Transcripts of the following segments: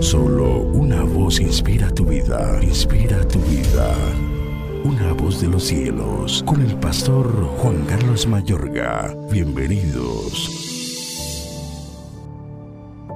Solo una voz inspira tu vida, inspira tu vida. Una voz de los cielos, con el pastor Juan Carlos Mayorga. Bienvenidos.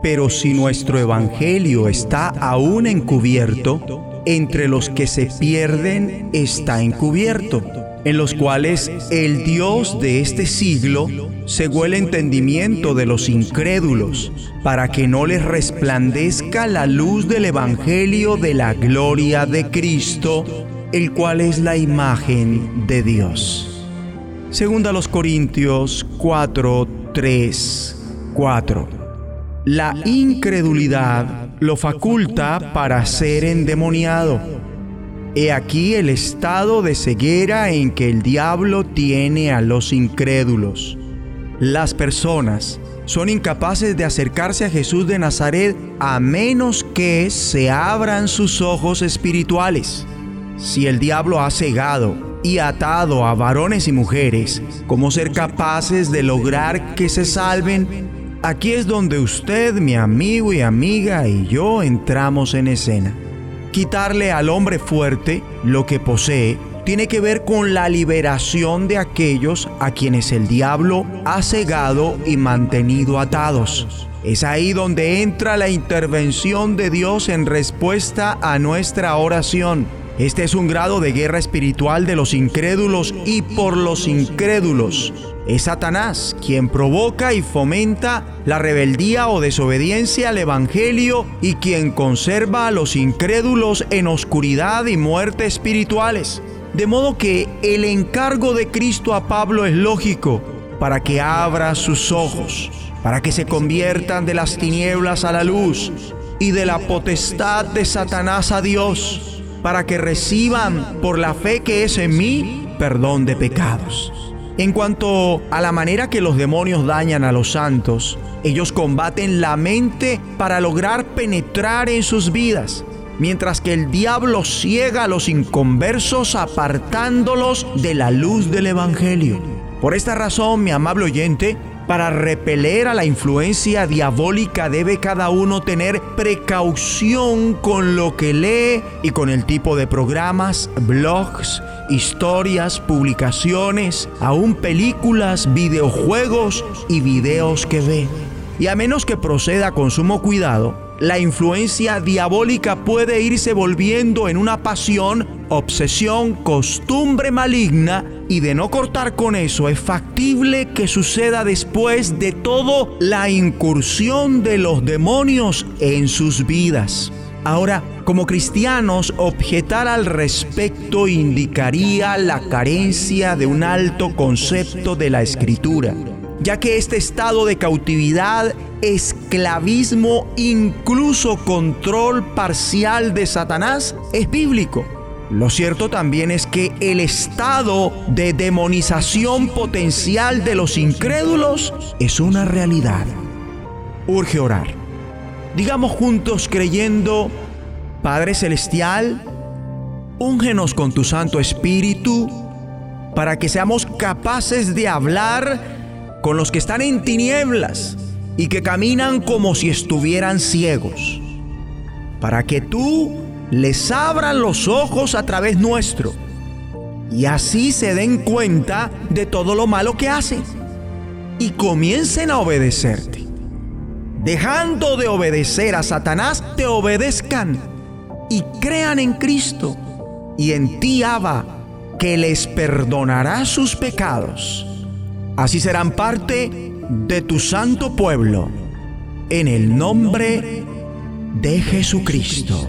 Pero si nuestro evangelio está aún encubierto, entre los que se pierden está encubierto en los cuales el Dios de este siglo cegó el entendimiento de los incrédulos, para que no les resplandezca la luz del Evangelio de la gloria de Cristo, el cual es la imagen de Dios. Segunda los Corintios 4, 3, 4. La incredulidad lo faculta para ser endemoniado He aquí el estado de ceguera en que el diablo tiene a los incrédulos. Las personas son incapaces de acercarse a Jesús de Nazaret a menos que se abran sus ojos espirituales. Si el diablo ha cegado y atado a varones y mujeres, ¿cómo ser capaces de lograr que se salven? Aquí es donde usted, mi amigo y amiga, y yo entramos en escena. Quitarle al hombre fuerte lo que posee tiene que ver con la liberación de aquellos a quienes el diablo ha cegado y mantenido atados. Es ahí donde entra la intervención de Dios en respuesta a nuestra oración. Este es un grado de guerra espiritual de los incrédulos y por los incrédulos. Es Satanás quien provoca y fomenta la rebeldía o desobediencia al Evangelio y quien conserva a los incrédulos en oscuridad y muerte espirituales. De modo que el encargo de Cristo a Pablo es lógico para que abra sus ojos, para que se conviertan de las tinieblas a la luz y de la potestad de Satanás a Dios, para que reciban por la fe que es en mí perdón de pecados. En cuanto a la manera que los demonios dañan a los santos, ellos combaten la mente para lograr penetrar en sus vidas, mientras que el diablo ciega a los inconversos apartándolos de la luz del Evangelio. Por esta razón, mi amable oyente, para repeler a la influencia diabólica debe cada uno tener precaución con lo que lee y con el tipo de programas, blogs, historias, publicaciones, aún películas, videojuegos y videos que ve. Y a menos que proceda con sumo cuidado, la influencia diabólica puede irse volviendo en una pasión, obsesión, costumbre maligna y de no cortar con eso es factible que suceda después de todo la incursión de los demonios en sus vidas. Ahora, como cristianos, objetar al respecto indicaría la carencia de un alto concepto de la escritura ya que este estado de cautividad, esclavismo, incluso control parcial de Satanás es bíblico. Lo cierto también es que el estado de demonización potencial de los incrédulos es una realidad. Urge orar. Digamos juntos creyendo, Padre Celestial, úngenos con tu Santo Espíritu para que seamos capaces de hablar con los que están en tinieblas y que caminan como si estuvieran ciegos, para que tú les abran los ojos a través nuestro y así se den cuenta de todo lo malo que hacen y comiencen a obedecerte. Dejando de obedecer a Satanás, te obedezcan y crean en Cristo y en ti, Abba, que les perdonará sus pecados Así serán parte de tu santo pueblo, en el nombre de Jesucristo.